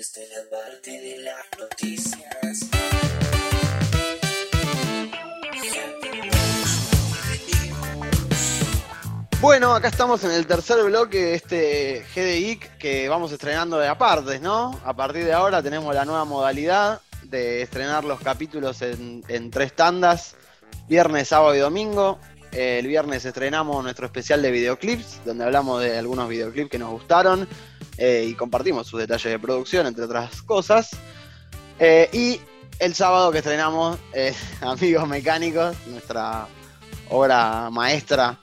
Es la parte de las noticias. Bueno, acá estamos en el tercer bloque de este GDIC que vamos estrenando de apartes, ¿no? A partir de ahora tenemos la nueva modalidad de estrenar los capítulos en tres tandas, viernes, sábado y domingo. El viernes estrenamos nuestro especial de videoclips, donde hablamos de algunos videoclips que nos gustaron eh, y compartimos sus detalles de producción, entre otras cosas. Eh, y el sábado que estrenamos eh, Amigos Mecánicos, nuestra obra maestra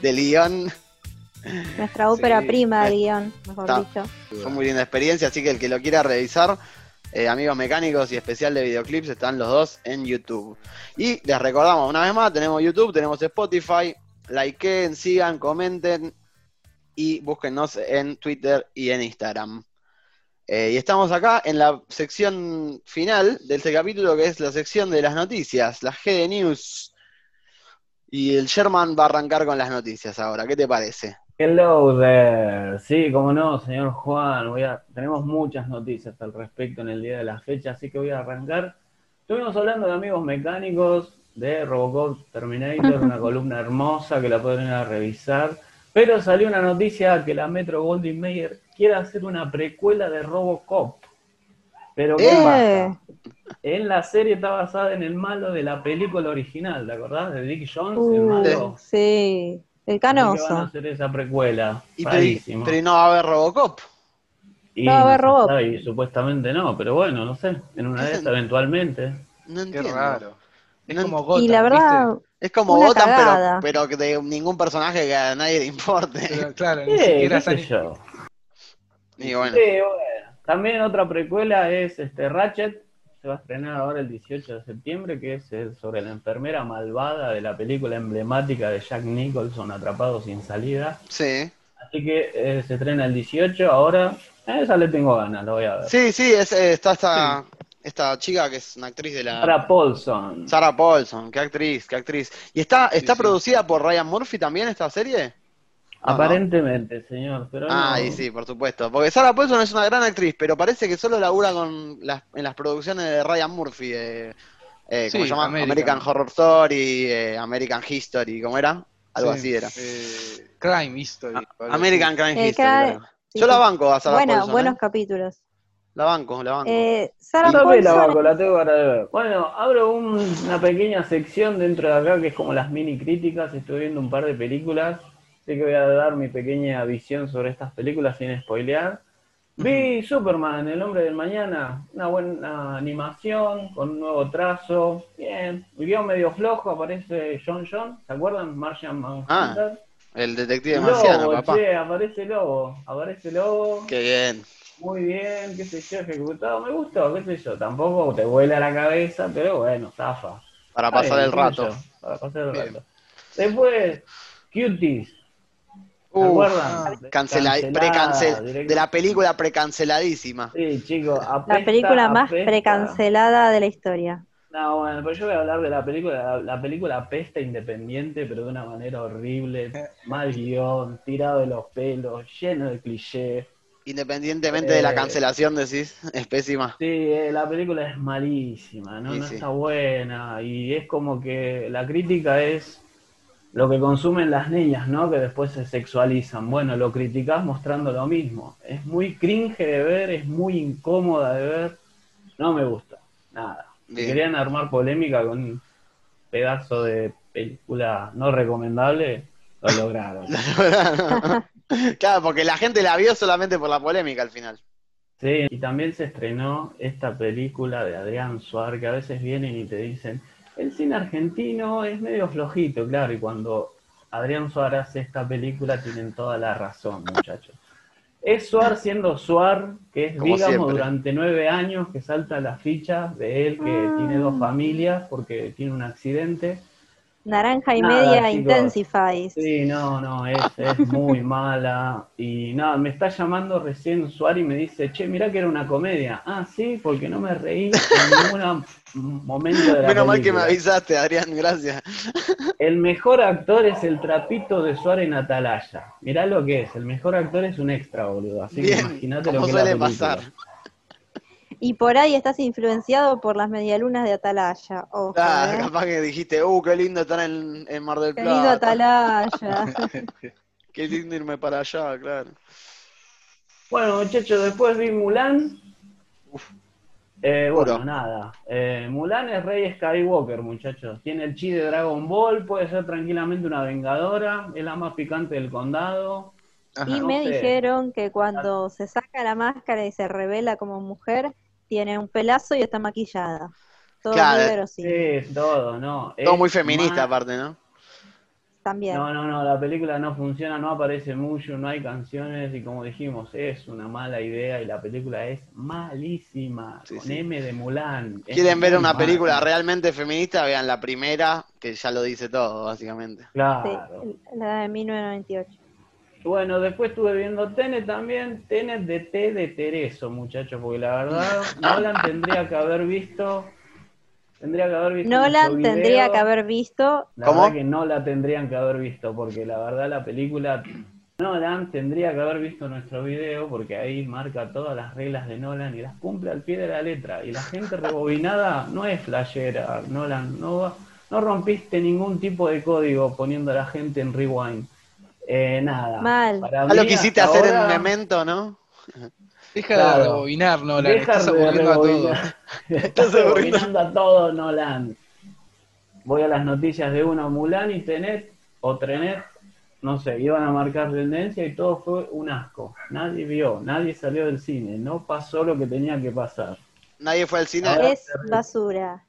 del guion. Nuestra ópera Sí, prima de es- guion, mejor está. dicho. Fue muy linda experiencia, así que el que lo quiera revisar, eh, amigos mecánicos y especial de videoclips, están los dos en YouTube. Y les recordamos una vez más, tenemos YouTube, tenemos Spotify, likeen, sigan, comenten y búsquennos en Twitter y en Instagram. Eh, y estamos acá en la sección final de este capítulo, que es la sección de las noticias, la G de News. Y el Sherman va a arrancar con las noticias ahora, ¿qué te parece? Hello there. Sí, como no, señor Juan. Voy a... Tenemos muchas noticias al respecto en el día de la fecha, así que voy a arrancar. Estuvimos hablando de amigos mecánicos, de Robocop Terminator, una columna hermosa que la pueden ir a revisar. Pero salió una noticia que la Metro Goldwyn Mayer quiere hacer una precuela de Robocop. Pero ¿qué Eh. pasa? En la serie está basada en el malo de la película original, ¿te acordás? De Dick Jones, el Uh, malo. sí, el que van a canoso. hacer esa precuela. Y pero, pero no va a haber Robocop. Y No va a haber sabe, y supuestamente no, pero bueno, no sé, en una de ¿Qué esas eventualmente. No Qué entiendo. raro. Es como Gotham, Y la verdad, ¿viste? Es como Una Gotham, pero, cagada. pero que de ningún personaje que a nadie le importe. Pero, claro, ni Sí, siquiera qué sé yo. Y bueno, Sí, bueno. También otra precuela es este Ratchet, se va a estrenar ahora el 18 de septiembre, que es eh, sobre la enfermera malvada de la película emblemática de Jack Nicholson, Atrapado sin salida. sí. Así que eh, se estrena el 18, ahora esa le tengo ganas, lo voy a ver. Sí, sí, es, eh, está esta, esta chica que es una actriz de la... Sarah Paulson. Sarah Paulson, qué actriz, qué actriz. ¿Y está, está sí. producida por Ryan Murphy también esta serie? Ah, no. Aparentemente, señor, pero no. Ah, y sí, por supuesto. Porque Sarah Paulson es una gran actriz, pero parece que solo labura con las, en las producciones de Ryan Murphy. eh, eh, ¿Cómo Sí, se llama? American. American Horror Story, eh, American History, ¿cómo era? Algo Sí, así era. eh, Crime History. así. American Crime Eh, History. Crime- claro. sí, Yo la banco a Sarah bueno, Paulson. buenos ¿eh? capítulos. La banco, la banco. Eh, Sarah Yo también la banco, la tengo de ver. Bueno, abro un- una pequeña sección dentro de acá que es como las mini críticas. Estoy viendo un par de películas, así que voy a dar mi pequeña visión sobre estas películas sin spoilear. Vi Superman, El Hombre del Mañana, una buena animación, con un nuevo trazo, bien. El guion medio flojo, aparece John John, ¿se acuerdan? Martian Manhunter. El detective Lobo, marciano, papá. che, aparece Lobo, aparece Lobo. Qué bien. Muy bien, qué sé yo, ejecutado, me gustó, qué sé yo, tampoco te vuela la cabeza, pero bueno, zafa. Para Está pasar bien, el rato. yo, para pasar el Bien. rato. Después, Cuties, ¿se Uh, acuerdan? cancela- Cancelada precancel- directo. de la película precanceladísima. Sí, chicos, La película más apesta. precancelada de la historia. No, bueno, pero yo voy a hablar de la película, la, la película apesta independiente, pero de una manera horrible, mal guion, tirado de los pelos, lleno de clichés. Independientemente de la Eh. cancelación, decís, es pésima. Sí, eh, la película es malísima, ¿no? Sí, no sí. está buena y es como que la crítica es lo que consumen las niñas, ¿no? Que después se sexualizan. Bueno, lo criticás mostrando lo mismo. Es muy cringe de ver, es muy incómoda de ver. No me gusta, nada. Bien. querían armar polémica con un pedazo de película no recomendable, lo lograron. claro, porque la gente la vio solamente por la polémica al final. Sí, y también se estrenó esta película de Adrián Suárez, que a veces vienen y te dicen, el cine argentino es medio flojito, claro, y cuando Adrián Suárez hace esta película tienen toda la razón, muchachos. Es Suar siendo Suar, que es, Como digamos, siempre. durante nueve años que salta la ficha de él, que Ah. tiene dos familias porque tiene un accidente. Naranja y Nada, media chicos. intensifies. Sí, no, no, es, es muy mala. Y nada, me está llamando recién Suárez y me dice, che, mirá que era una comedia. Ah, sí, porque no me reí en ningún momento de la Menos mal que me película. avisaste, Adrián, gracias. El mejor actor es el trapito de Suárez en Atalaya. Mirá lo que es, el mejor actor es un extra, boludo. Así que imagínate lo que la suele película. pasar. Y por ahí estás influenciado por las medialunas de Atalaya. Ojo, Claro, ¿eh? capaz que dijiste, uh, qué lindo estar en, en Mar del Qué Plata. lindo Atalaya. Qué lindo irme para allá, claro. Bueno, muchachos, después vi Mulan. Eh, bueno, Puro. nada. Eh, Mulan es Rey Skywalker, muchachos. Tiene el chi de Dragon Ball, puede ser tranquilamente una vengadora, es la más picante del condado. Ajá. Y no me sé. dijeron que cuando se saca la máscara y se revela como mujer, tiene un pelazo y está maquillada. Todo Claro. muy verosímil. Sí, todo, ¿no? Todo Es muy feminista más- aparte, ¿no? También. No, no, no, la película no funciona, no aparece mucho, no hay canciones y como dijimos, es una mala idea y la película es malísima, Sí, con sí. M de Mulan. Quieren ver una mala. película realmente feminista, vean la primera, que ya lo dice todo, básicamente. Sí, Claro. la de 1998. Bueno, después estuve viendo Tenet también, Tenet de T de Tereso, muchachos, porque la verdad, Nolan tendría que haber visto, tendría que haber visto nuestro Nolan video. tendría que haber visto. La ¿Cómo? verdad que no la tendrían que haber visto, porque la verdad la película Nolan tendría que haber visto nuestro video, porque ahí marca todas las reglas de Nolan y las cumple al pie de la letra. Y la gente rebobinada no es flashera, Nolan, no, va- no rompiste ningún tipo de código poniendo a la gente en rewind. Eh, nada. Mal. Para Ah, lo mí, quisiste hasta hacer ahora, en Memento, ¿no? Deja Claro. de rebobinar, Nolan. Deja Estás de aburriendo a todos. Estás rebobinando a todo, Nolan. Voy a las noticias de una Mulan y Tenet, o Trenet, no sé, iban a marcar tendencia y todo fue un asco. Nadie vio, nadie salió del cine, no pasó lo que tenía que pasar. Nadie fue al cine. Ahora- Es basura.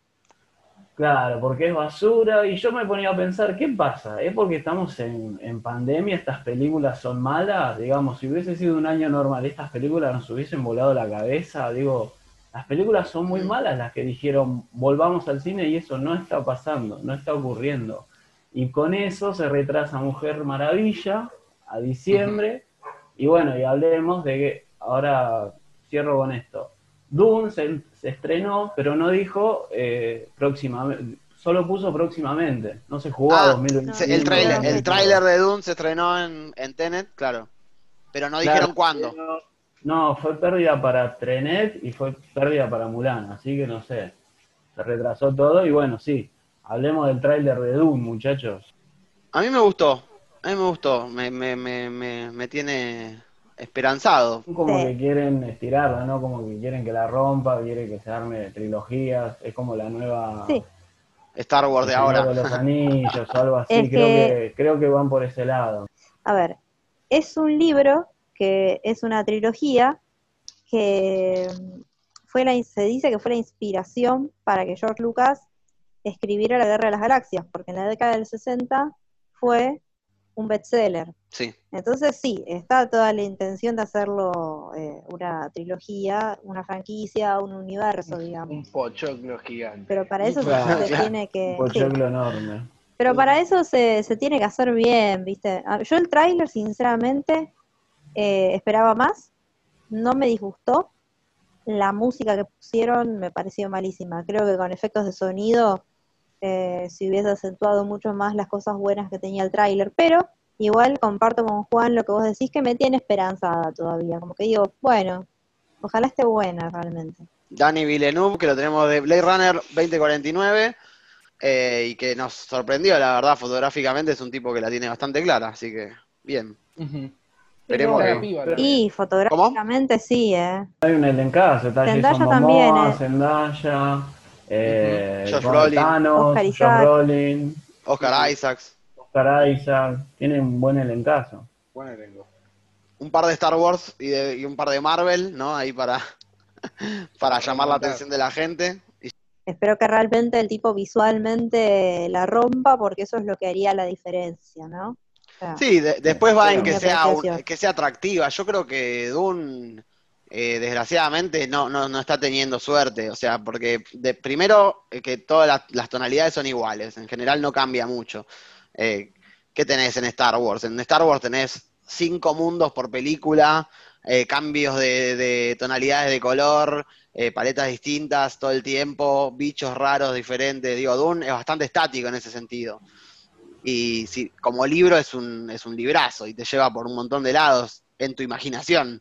Claro, porque es basura y yo me ponía a pensar, ¿qué pasa? ¿Es porque estamos en, en pandemia, estas películas son malas? Digamos, si hubiese sido un año normal, estas películas nos hubiesen volado la cabeza. Digo, las películas son muy malas las que dijeron, volvamos al cine y eso no está pasando, no está ocurriendo. Y con eso se retrasa Mujer Maravilla a diciembre. Y bueno, y hablemos de que, ahora cierro con esto. Dune se, se estrenó, pero no dijo eh, próximamente, solo puso próximamente, no se jugó a Ah, 2021. se- el tráiler el no. tráiler de Dune se estrenó en, en Tenet, claro. Pero no Claro, dijeron cuándo. No, fue pérdida para Trenet y fue pérdida para Mulan, así que no sé. Se retrasó todo y bueno, sí. Hablemos del tráiler de Dune, muchachos. A mí me gustó, a mí me gustó, me, me, me, me, me tiene esperanzado. Como Sí. que quieren estirarla, ¿no? Como que quieren que la rompa, quieren que se arme trilogías. Es como la nueva Sí. Star Wars de ahora. de los Anillos o algo así. Es creo, que- que... creo que van por ese lado. A ver, es un libro que es una trilogía que mm, fue la, se dice que fue la inspiración para que George Lucas escribiera La Guerra de las Galaxias, porque en la década del 60 fue un bestseller. Sí. Entonces sí, está toda la intención de hacerlo eh, una trilogía, una franquicia, un universo, digamos. Un pochoclo gigante. Pero para eso Claro, se claro. tiene que... Un sí. pochoclo enorme. Pero para eso se, se tiene que hacer bien, ¿viste? Ah, Yo el tráiler, sinceramente, eh, esperaba más, no me disgustó. La música que pusieron me pareció malísima. Creo que con efectos de sonido eh, se hubiese acentuado mucho más las cosas buenas que tenía el tráiler. Pero igual comparto con Juan lo que vos decís que me tiene esperanzada todavía. Como que digo, bueno, ojalá esté buena realmente. Danny Villeneuve, que lo tenemos de Blade Runner 2049, eh, y que nos sorprendió, la verdad, fotográficamente es un tipo que la tiene bastante clara, así que bien. Pero que- Y fotográficamente sí, ¿eh? Hay un elencazo, está Zendaya Jason también, eh. Zendaya, eh, Josh Brolin. Thanos, Oscar Josh Isaac. Brolin, Oscar Isaacs, Oscar Isaac, tiene un buen elencazo. Buen elenco. un par de Star Wars y, de- y un par de Marvel, ¿no? Ahí para, para llamar la atención de la gente. Espero que realmente el tipo visualmente la rompa, porque eso es lo que haría la diferencia, ¿no? O sea, Sí, de- después va en que sea, un- que sea atractiva. Yo creo que Dune, eh, desgraciadamente, no, no, no está teniendo suerte. O sea, porque de, primero eh, que todas las, tonalidades son iguales. En general no cambia mucho. Eh, ¿Qué tenés en Star Wars? En Star Wars tenés cinco mundos por película, cambios de, de tonalidades de color, paletas distintas todo el tiempo, bichos raros diferentes. Digo, Dune es bastante estático en ese sentido. Y sí, como libro es un, es un librazo y te lleva por un montón de lados en tu imaginación.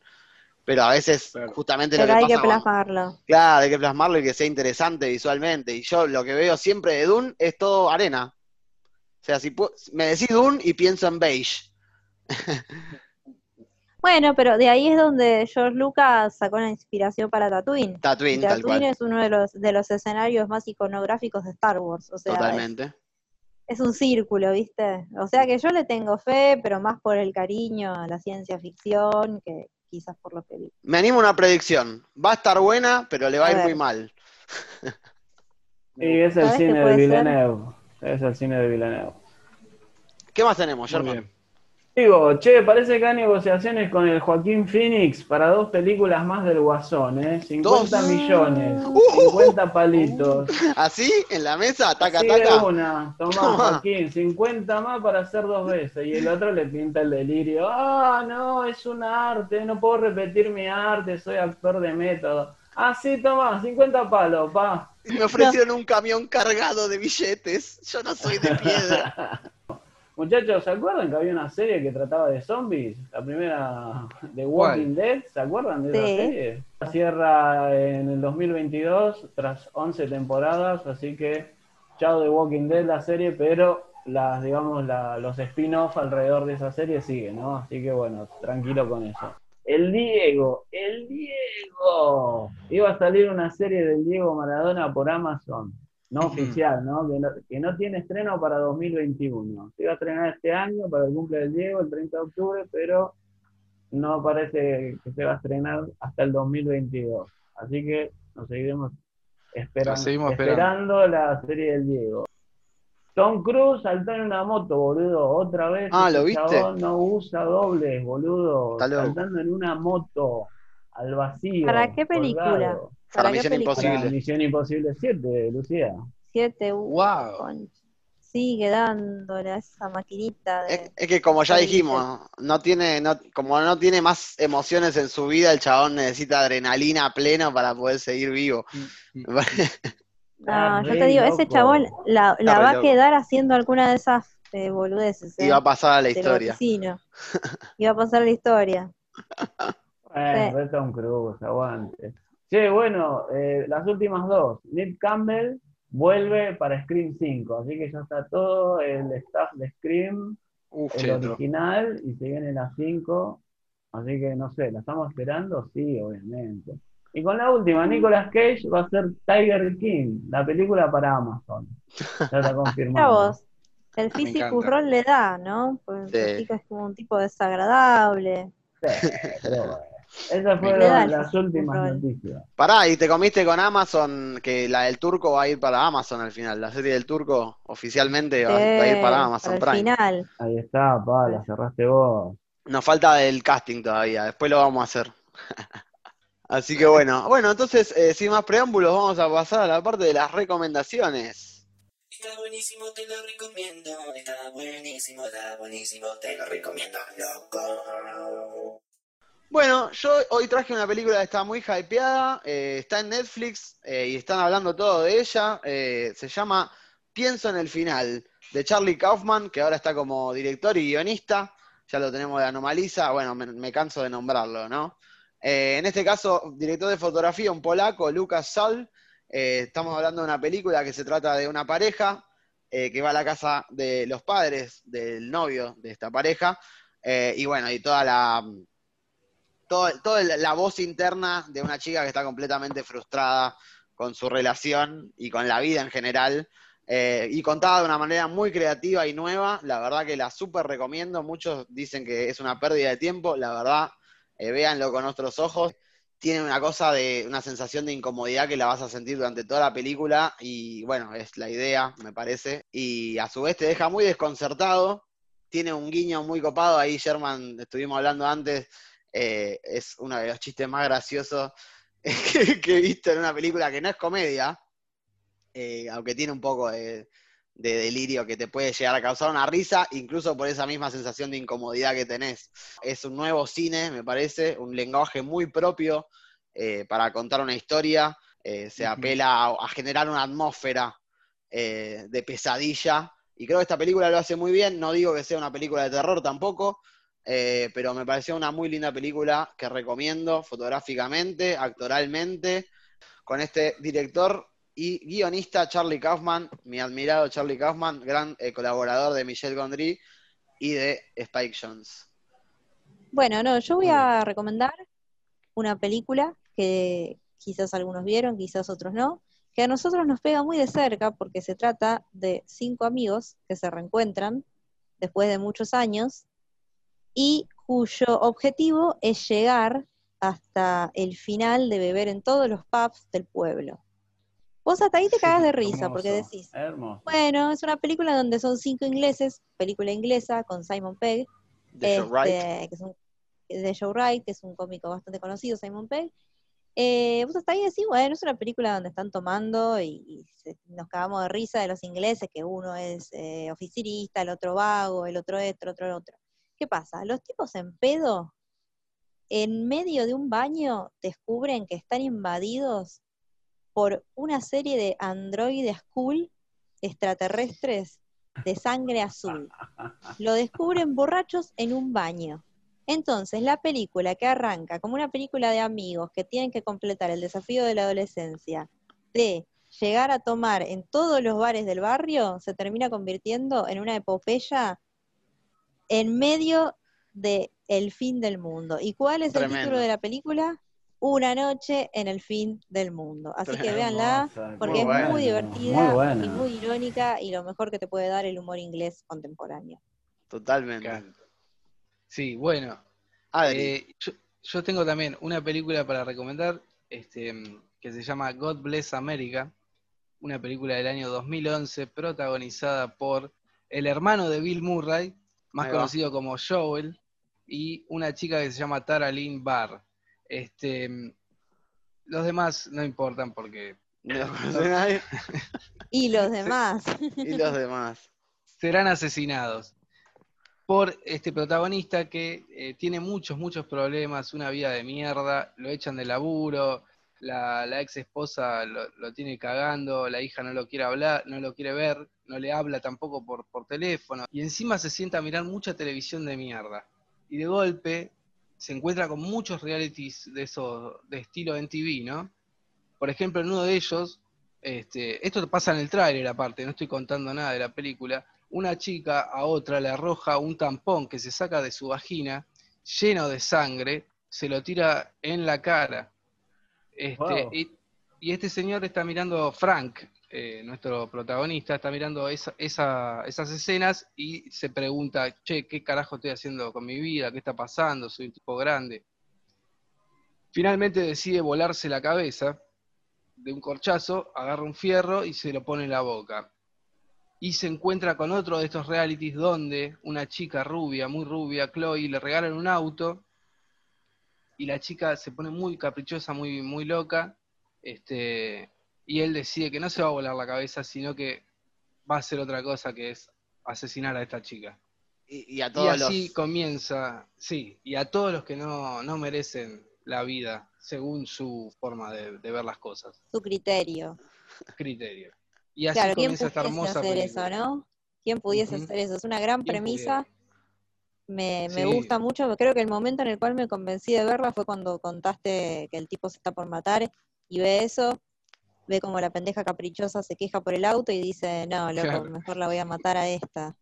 Pero a veces, Claro. justamente lo Pero que hay que pasa con- plasmarlo. Claro, hay que plasmarlo y que sea interesante visualmente. Y yo lo que veo siempre de Dune es todo arena. O sea, si pu- me decís Dune y pienso en beige. Bueno, pero de ahí es donde George Lucas sacó la inspiración para Tatooine. Tatooine, tal Tatooine cual. es uno de los, de los escenarios más iconográficos de Star Wars. O sea, es, Totalmente. es un círculo, ¿viste? O sea que yo le tengo fe, pero más por el cariño a la ciencia ficción que quizás por lo que vi. Me animo a una predicción. Va a estar buena, pero le va a A ir ver. muy mal. Y es el ¿Sabes qué cine de ser? Villeneuve. Es el cine de Villeneuve. ¿Qué más tenemos, Muy Germán? Digo, che, parece que hay negociaciones con el Joaquín Phoenix para dos películas más del Guasón, ¿eh? 50 ¿Dos? millones, Uh. 50 palitos. ¿Así? ¿En la mesa? ¿Taca, Así de taca? una, tomá Toma. Joaquín, 50 más para hacer dos veces. Y el otro le pinta el delirio. Ah, no, es un arte, no puedo repetir mi arte, soy actor de método. Ah, sí, toma, 50 palos, pa. Me ofrecieron un camión cargado de billetes. Yo no soy de piedra. Muchachos, ¿se acuerdan que había una serie que trataba de zombies? La primera de Walking Dead, ¿se acuerdan de esa serie? Cierra en el 2022 tras 11 temporadas, así que chao de Walking Dead la serie, pero las, digamos, la- los spin-off alrededor de esa serie siguen, ¿no? Así que bueno, tranquilo con eso. El Diego, el Diego. Iba a salir una serie del Diego Maradona por Amazon no oficial, ¿no? Que, no? que no tiene estreno para 2021. Se iba a estrenar este año para el cumple del Diego, el 30 de octubre, pero no parece que se va a estrenar hasta el 2022. Así que nos seguiremos esperando, Nos seguimos esperando. esperando la serie del Diego. Tom Cruise saltó en una moto, boludo, otra vez. Ah, ¿lo viste? chabón no usa dobles, boludo. Saltando en una moto al vacío. ¿Para qué película? colgado. Para Misión? Imposible. Para Misión Imposible 7, Lucía. Siete, uh, Wow. concha. Sigue dándole a esa maquinita de... Es, es que como ya dijimos, no tiene, no, como no tiene más emociones en su vida, el chabón necesita adrenalina a pleno para poder seguir vivo. No, Está yo re te digo, ese loco. chabón la, la va a quedar haciendo alguna de esas eh, boludeces. y ¿eh? va a pasar a la historia. va a pasar la historia. Eh, Sí. Tom Cruise, aguante. Che, bueno, eh, las últimas dos. Nick Campbell vuelve para Scream 5, así que ya está todo el staff de Scream, Uf, el original, y se viene la 5. Así que no sé, ¿la estamos esperando? Sí, obviamente. Y con la última, Nicolas Cage va a ser Tiger King, la película para Amazon. Ya está confirmado. vos, el físico le da, ¿no? Pues Sí. el chico es como un tipo desagradable. Sí, pero bueno. Esas fueron las últimas noticias. Pará, y te comiste con Amazon, que la del turco va a ir para Amazon al final. La serie del turco oficialmente va, va a ir para Amazon para el Prime. final. Ahí está, pa, la cerraste vos. Nos falta el casting todavía, después lo vamos a hacer. Así que bueno, bueno, entonces, eh, sin más preámbulos, vamos a pasar a la parte de las recomendaciones. Está buenísimo, te lo recomiendo. Está buenísimo, está buenísimo, te lo recomiendo, loco. Bueno, yo hoy traje una película que está muy hypeada, eh, está en Netflix eh, y están hablando todo de ella. eh, se llama Pienso en el final, de Charlie Kaufman, que ahora está como director y guionista. Ya lo tenemos de Anomaliza, bueno, me, me canso de nombrarlo, ¿no? En este caso, director de fotografía, un polaco, Lucas. Eh, estamos hablando de una película que se trata de una pareja que va a la casa de los padres del novio de esta pareja. y bueno, y toda la, toda la voz interna de una chica que está completamente frustrada con su relación y con la vida en general, eh, y contada de una manera muy creativa y nueva. La verdad que la súper recomiendo. Muchos dicen que es una pérdida de tiempo. La verdad, eh, véanlo con otros ojos. Tiene una cosa de una sensación de incomodidad que la vas a sentir durante toda la película y bueno, es la idea, me parece. Y a su vez te deja muy desconcertado. Tiene un guiño muy copado. Ahí, Sherman, estuvimos hablando antes, eh, es uno de los chistes más graciosos que, que he visto en una película que no es comedia, eh, aunque tiene un poco de, de delirio que te puede llegar a causar una risa, incluso por esa misma sensación de incomodidad que tenés. Es un nuevo cine, me parece, un lenguaje muy propio eh, para contar una historia, se apela a, a generar una atmósfera de pesadilla, y creo que esta película lo hace muy bien, no digo que sea una película de terror tampoco, eh, pero me pareció una muy linda película que recomiendo fotográficamente, actoralmente, con este director y guionista Charlie Kaufman, mi admirado Charlie Kaufman, gran eh, colaborador de Michel Gondry y de Spike Jones. Bueno, no, yo voy a recomendar una película que quizás algunos vieron, quizás otros no, que a nosotros nos pega muy de cerca porque se trata de cinco amigos que se reencuentran después de muchos años y cuyo objetivo es llegar hasta el final de beber en todos los pubs del pueblo. Vos hasta ahí te Sí, cagas de risa porque decís, Hermoso. bueno, es una película donde son cinco ingleses, película inglesa con Simon Pegg, De Joe Wright. este, que es un, de Joe Wright, que es un cómico bastante conocido, Simon Pegg. Eh, vos hasta ahí decís, bueno, es una película donde están tomando y, y se- nos cagamos de risa de los ingleses, que uno es eh, oficinista, el otro vago, el otro esto, el otro el otro. ¿Qué pasa? Los tipos en pedo, en medio de un baño, descubren que están invadidos por una serie de androides cool extraterrestres de sangre azul. Lo descubren borrachos en un baño. Entonces, la película que arranca como una película de amigos que tienen que completar el desafío de la adolescencia, de llegar a tomar en todos los bares del barrio, se termina convirtiendo en una epopeya en medio de el fin del mundo. ¿Y cuál es el título de la película? Una noche en el fin del mundo. Así que véanla, porque Muy es muy divertida Muy y muy irónica y lo mejor que te puede dar el humor inglés contemporáneo. Totalmente. Claro. Sí, bueno. Adri, eh, yo, yo tengo también una película para recomendar este, que se llama God Bless America, una película del año 2011 protagonizada por el hermano de Bill Murray, más Ahí va. conocido como Joel, y una chica que se llama Tara Lynn Barr. Este, los demás no importan porque no conoce nadie. Y los demás. Y los demás. serán asesinados por este protagonista que eh, tiene muchos, muchos problemas, una vida de mierda, lo echan de laburo, la, ex esposa lo, tiene cagando, la hija no lo quiere hablar, no lo quiere ver, no le habla tampoco por, por teléfono, y encima se sienta a mirar mucha televisión de mierda. Y de golpe se encuentra con muchos realities de esos, de estilo NTV, ¿no? Por ejemplo, en uno de ellos, este, esto pasa en el tráiler aparte, no estoy contando nada de la película, una chica a otra le arroja un tampón que se saca de su vagina, lleno de sangre, se lo tira en la cara. Este, Wow. y, y este señor está mirando, Frank, eh, nuestro protagonista, está mirando esa- esa- esas escenas y se pregunta, che, ¿qué carajo estoy haciendo con mi vida? ¿Qué está pasando? Soy un tipo grande. Finalmente decide volarse la cabeza de un corchazo, agarra un fierro y se lo pone en la boca. Y se encuentra con otro de estos realities donde una chica rubia, muy rubia, Chloe, le regalan un auto y la chica se pone muy caprichosa, muy, muy loca, este, y él decide que no se va a volar la cabeza, sino que va a hacer otra cosa que es asesinar a esta chica. Y, y a Y todos así los. comienza, sí, y a todos los que no, no merecen la vida según su forma de, de ver las cosas, Su criterio. criterio. Y así Claro, ¿quién comienza esta pudiese hermosa hacer película. eso, no? ¿Quién pudiese hacer eso? Es una gran ¿Quién premisa. Me, me Sí. gusta mucho. Creo que el momento en el cual me convencí de verla fue cuando contaste que el tipo se está por matar y ve eso, ve como la pendeja caprichosa se queja por el auto y dice, no, loco, Claro. mejor la voy a matar a esta.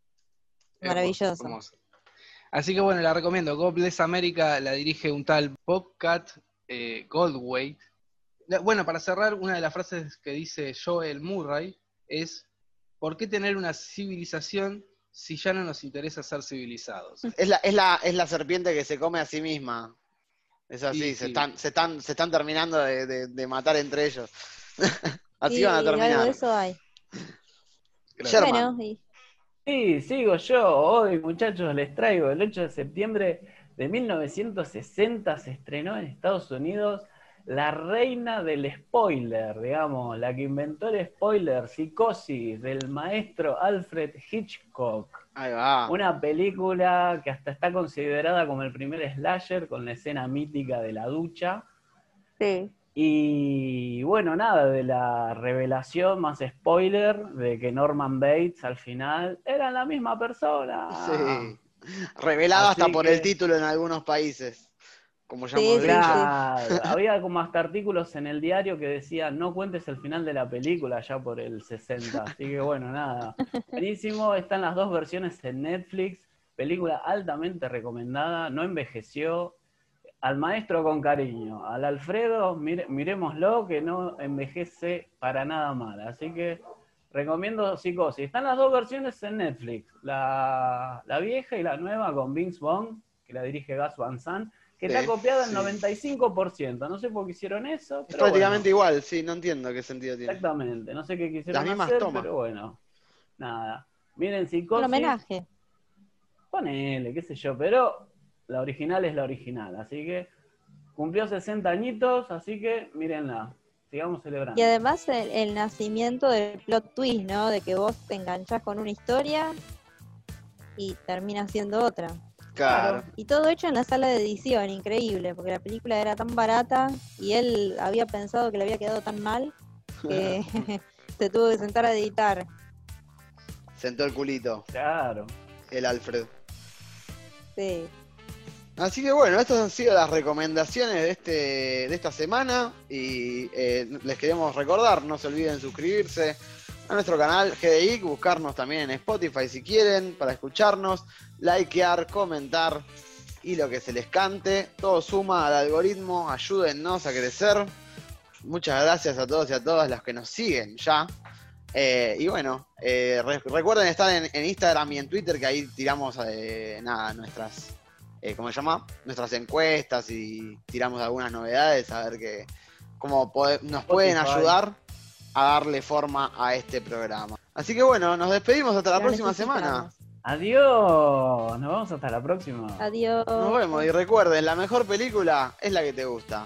Maravilloso. hermoso. Así que bueno, la recomiendo. God Bless America la dirige un tal Bobcat eh, Goldway. Bueno, para cerrar, una de las frases que dice Joel Murray es: ¿Por qué tener una civilización si ya no nos interesa ser civilizados? Es la, es, la, es la serpiente que se come a sí misma. Es así, Sí, se, sí. Están, se, están, se están terminando de, de- de matar entre ellos. así Sí, van a algo terminar. de eso hay. Bueno, Sí, sigo yo. Hoy, muchachos, les traigo el 8 de septiembre de 1960 se estrenó en Estados Unidos La Reina del Spoiler, digamos, la que inventó el spoiler, Psicosis, del maestro Alfred Hitchcock. Ahí va. Una película que hasta está considerada como el primer slasher con la escena mítica de la ducha. sí. Y bueno, nada, de la revelación más spoiler de que Norman Bates al final era la misma persona. Sí. Revelada Así hasta por que- el título en algunos países. Como ya Sí, sí, había como hasta artículos en el diario que decían no cuentes el final de la película ya por el 60. Así que bueno, nada. Buenísimo, están las dos versiones en Netflix. Película altamente recomendada, no envejeció. Al maestro con cariño, al Alfredo, mire- miremoslo que no envejece para nada mal. Así que recomiendo Psicosis. Están las dos versiones en Netflix, la, la vieja y la nueva con Vince Vaughn, que la dirige Gus Van Sant, que Sí, está copiada en sí. 95%. No sé por qué hicieron eso. Es pero prácticamente bueno. igual, sí, no entiendo qué sentido tiene. Exactamente, no sé qué quisieron Las mismas hacer, tomas. pero bueno, nada. Miren, Un Psicosis, homenaje. ponele, qué sé yo, pero la original es la original, así que cumplió 60 añitos, así que mírenla, sigamos celebrando. Y además el, el nacimiento del plot twist, ¿no? De que vos te enganchás con una historia y termina siendo otra. Claro. Y todo hecho en la sala de edición, increíble, porque la película era tan barata y él había pensado que le había quedado tan mal que se tuvo que sentar a editar. Sentó el culito, Claro. el Alfred. Sí. Así que bueno, estas han sido las recomendaciones de, este, de esta semana y eh, les queremos recordar, no se olviden suscribirse a nuestro canal GDI, buscarnos también en Spotify si quieren para escucharnos, likear, comentar y lo que se les cante. Todo suma al algoritmo, ayúdennos a crecer. Muchas gracias a todos y a todas las que nos siguen ya. Eh, y bueno, eh, re- recuerden estar en, en Instagram y en Twitter que ahí tiramos nada, nuestras eh, ¿cómo se llama? Nuestras encuestas y tiramos algunas novedades a ver que, cómo pode- nos pueden ayudar a darle forma a este programa. Así que bueno, nos despedimos hasta la próxima semana. Adiós, nos vemos hasta la próxima. Adiós. Nos vemos y recuerden, la mejor película es la que te gusta.